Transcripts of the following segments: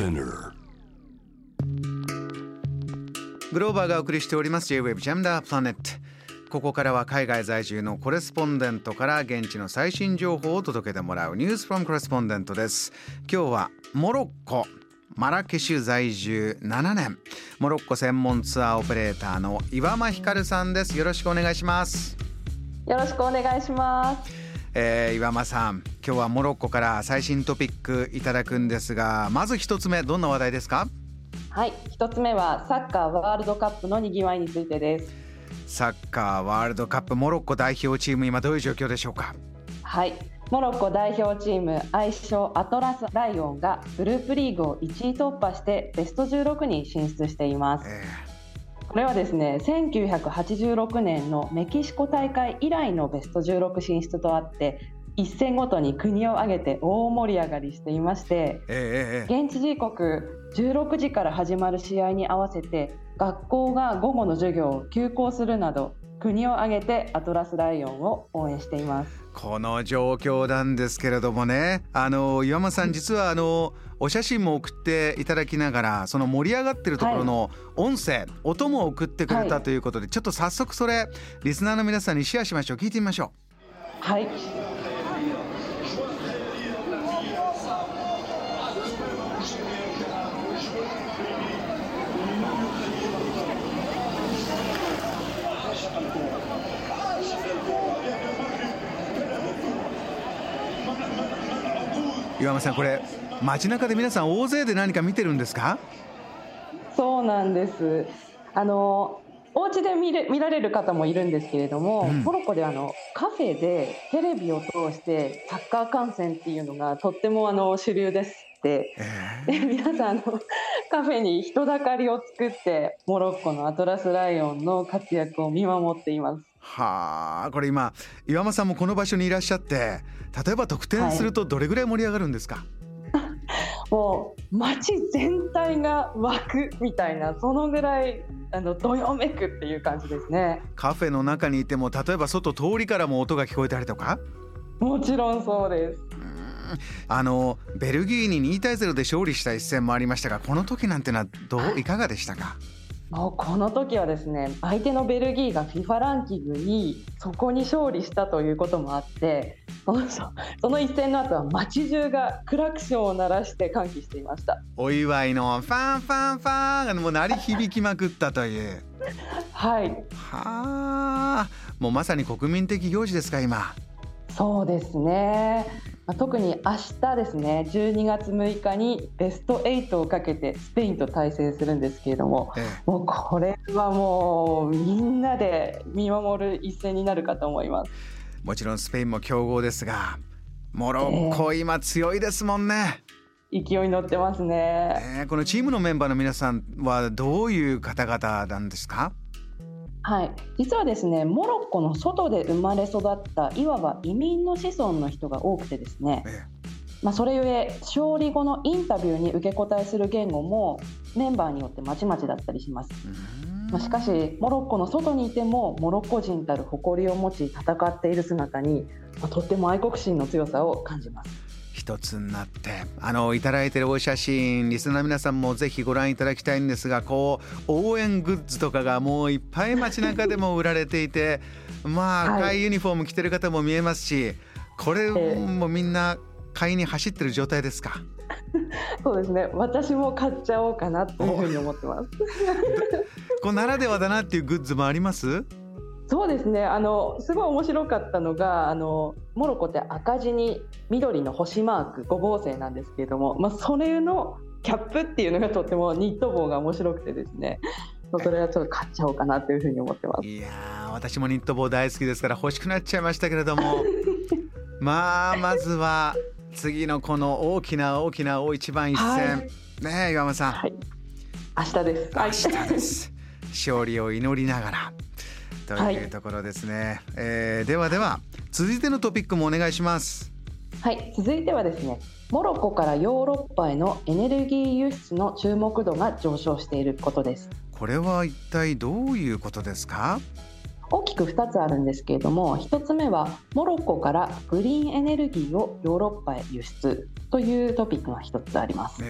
Spinner. グローバーがお送りしております。ネットここからは海外在住のコレスポンデントから現地の最新情報を届けてもらうニュースフロムコレスポンデントです。今日はモロッコマラケシュ在住7年。モロッコ専門ツアーオペレーターの岩間ひかるさんです。よろしくお願いします。よろしくお願いしますえー、岩間さん今日はモロッコから最新トピックいただくんですがまず一つ目どんな話題ですか？はい一つ目はサッカーワールドカップのにぎわいについてです。サッカーワールドカップモロッコ代表チーム今どういう状況でしょうか？はいモロッコ代表チーム愛称アトラスライオンがグループリーグを1位突破してベスト16に進出しています、えー、これはですね1986年のメキシコ大会以来のベスト16進出とあって一戦ごとに国を挙げて大盛り上がりしていまして、えー、現地時刻16時から始まる試合に合わせて学校が午後の授業を休校するなど国を挙げてアトラスライオンを応援しています。この状況なんですけれどもね。あの岩間さん実はあのお写真も送っていただきながらその盛り上がってるところの音声、はい、音も送ってくれたということで、はい、ちょっと早速それリスナーの皆さんにシェアしましょう。聞いてみましょう。はい岩間さんこれ街中で皆さん大勢で何か見てるんですか？そうなんです。あのお家で見れ見られる方もいるんですけれども、うん、モロッコであのカフェでテレビを通してサッカー観戦っていうのがとってもあの主流ですって、えー、で皆さんのカフェに人だかりを作ってモロッコのアトラスライオンの活躍を見守っています。はあこれ今岩間さんもこの場所にいらっしゃって例えば得点するとどれぐらい盛り上がるんですか、はい、もう街全体が湧くみたいなそのぐらいあのどよめくっていう感じですね。カフェの中にいても例えば外通りからも音が聞こえたりとか？もちろんそうです。あのベルギーに2対0で勝利した一戦もありましたがこの時なんてのはどういかがでしたか？もうこの時はですね相手のベルギーが FIFA ランキングにそこに勝利したということもあってそのその一戦の後は街中がクラクションを鳴らして歓喜していました。お祝いのファンファンファンがもう鳴り響きまくったという。はい。はあ。もうまさに国民的行事ですか今。そうですね特に明日ですね12月6日にベスト8をかけてスペインと対戦するんですけれども、ええ、もうこれはもうみんなで見守る一戦になるかと思います。もちろんスペインも強豪ですがモロッコ、今強いですもんね。勢いに乗ってますね、えー、このチームのメンバーの皆さんはどういう方々なんですか？はい、実はですねモロッコの外で生まれ育ったいわば移民の子孫の人が多くてですね、ええ、まあ、それゆえ勝利後のインタビューに受け答えする言語もメンバーによってまちまちだったりします。まあ、しかしモロッコの外にいてもモロッコ人たる誇りを持ち戦っている姿に、まあ、とっても愛国心の強さを感じます。一つになって。あのいただいてるお写真リスナーの皆さんもぜひご覧いただきたいんですがこう応援グッズとかがもういっぱい街中でも売られていてまあ赤いユニフォーム着てる方も見えますしこれもみんな買いに走ってる状態ですか？そうですね。私も買っちゃおうかなというふうに思ってます。こうならではだなっていうグッズもあります？そうですね。あのすごい面白かったのがあのモロコって赤字に緑の星マーク五芒星なんですけれども、まあ、それのキャップっていうのがとてもニット帽が面白くてですね。それはちょっと買っちゃおうかなというふうに思ってます。いや私もニット帽大好きですから欲しくなっちゃいましたけれども。まあまずは次のこの大きな大きな大一番一戦、はい、ね岩間さん、はい、明日です。明日です。勝利を祈りながらというところですね、はい、えー、ではでは続いてのトピックもお願いします。はい。続いてはですねモロッコからヨーロッパへのエネルギー輸出の注目度が上昇していることです。これは一体どういうことですか？大きくく2つあるんですけれども1つ目はモロッコからグリーンエネルギーをヨーロッパへ輸出というトピックが1つあります、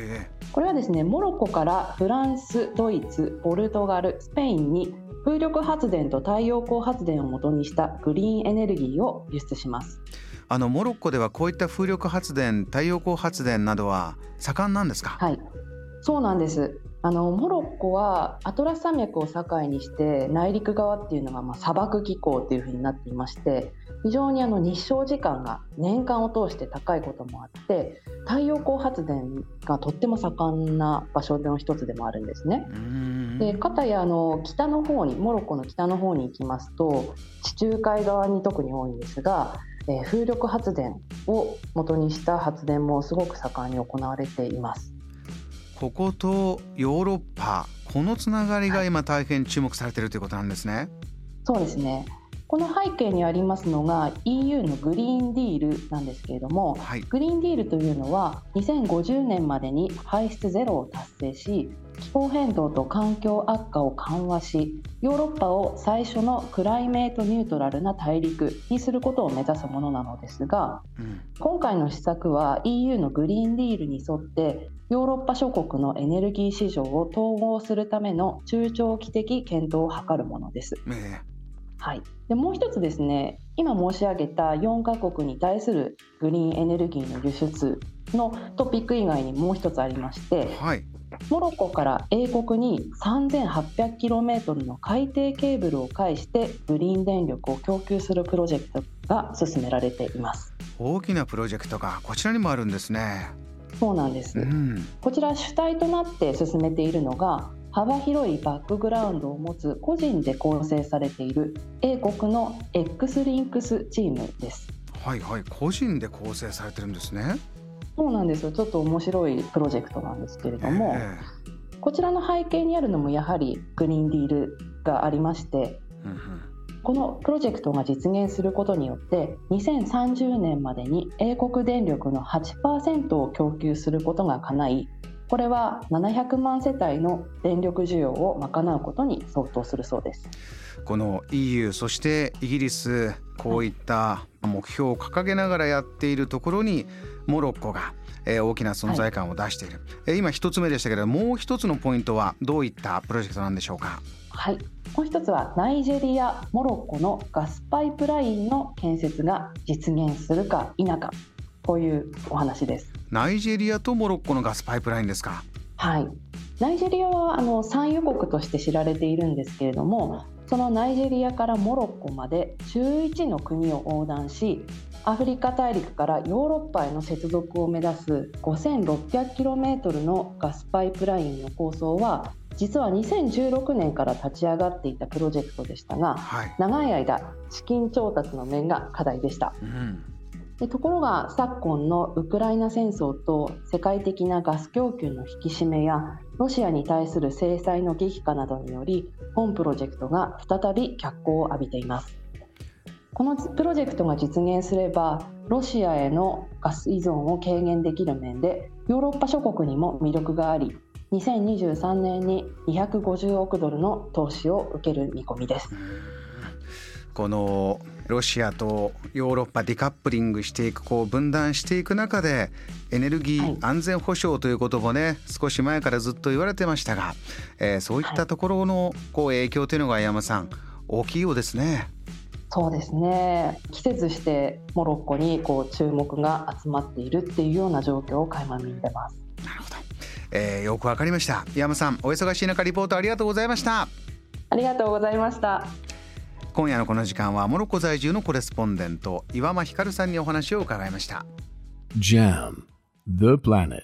これはですねモロッコからフランスドイツポルトガルスペインに風力発電と太陽光発電をもとにしたグリーンエネルギーを輸出します。あのモロッコではこういった風力発電太陽光発電などは盛んなんですか？はい。そうなんです。あのモロッコはアトラス山脈を境にして内陸側っていうのがまあ砂漠気候っていう風になっていまして非常にあの日照時間が年間を通して高いこともあって太陽光発電がとっても盛んな場所の一つでもあるんですね。で片やあの北の方にモロッコの北の方に行きますと地中海側に特に多いんですが、えー、風力発電を元にした発電もすごく盛んに行われています。こことヨーロッパこのつながりが今大変注目されているということなんですね。そうですねこの背景にありますのが EU のグリーンディールなんですけれども、はい、グリーンディールというのは2050年までに排出ゼロを達成し気候変動と環境悪化を緩和しヨーロッパを最初のクライメートニュートラルな大陸にすることを目指すものなのですが、うん、今回の施策は EU のグリーンディールに沿ってヨーロッパ諸国のエネルギー市場を統合するための中長期的検討を図るものです。はい、でもう一つですね今申し上げた4カ国に対するグリーンエネルギーの輸出のトピック以外にもう一つありまして、はい、モロッコから英国に 3800km の海底ケーブルを介してグリーン電力を供給するプロジェクトが進められています。大きなプロジェクトがこちらにもあるんですね。そうなんです、うん、こちら主体となって進めているのが幅広いバックグラウンドを持つ個人で構成されている英国の X リンクスチームです。はいはい。個人で構成されてるんですね。そうなんですよ。ちょっと面白いプロジェクトなんですけれども、えー、こちらの背景にあるのもやはりグリーンディールがありまして、うんうん、このプロジェクトが実現することによって2030年までに英国電力の8%を供給することが叶いこれは700万世帯の電力需要を賄うことに相当するそうです。この EU そしてイギリスこういった目標を掲げながらやっているところにモロッコが大きな存在感を出している、はい、今一つ目でしたけどもう一つのポイントはどういったプロジェクトなんでしょうか？はい。もう一つはナイジェリアモロッコのガスパイプラインの建設が実現するか否かこういうお話ですナイジェリアとモロッコのガスパイプラインですか？はい。ナイジェリアはあの産油国として知られているんですけれどもそのナイジェリアからモロッコまで11の国を横断しアフリカ大陸からヨーロッパへの接続を目指す 5600km のガスパイプラインの構想は実は2016年から立ち上がっていたプロジェクトでしたが、はい、長い間資金調達の面が課題でした。うんでところが昨今のウクライナ戦争と世界的なガス供給の引き締めやロシアに対する制裁の激化などにより本プロジェクトが再び脚光を浴びています。このプロジェクトが実現すればロシアへのガス依存を軽減できる面でヨーロッパ諸国にも魅力があり2023年に250億ドルの投資を受ける見込みです。このロシアとヨーロッパディカップリングしていくこう分断していく中でエネルギー安全保障ということもね、はい、少し前からずっと言われてましたが、えー、そういったところのこう影響というのが山さん大きいようですね。そうですね。季節してモロッコにこう注目が集まっているっていうような状況を垣間見てます。なるほど、えー、よくわかりました。山さんお忙しい中リポートありがとうございました。ありがとうございました今夜のこの時間はモロッコ在住のコレスポンデント岩間光さんにお話を伺いました。JAM The Planet.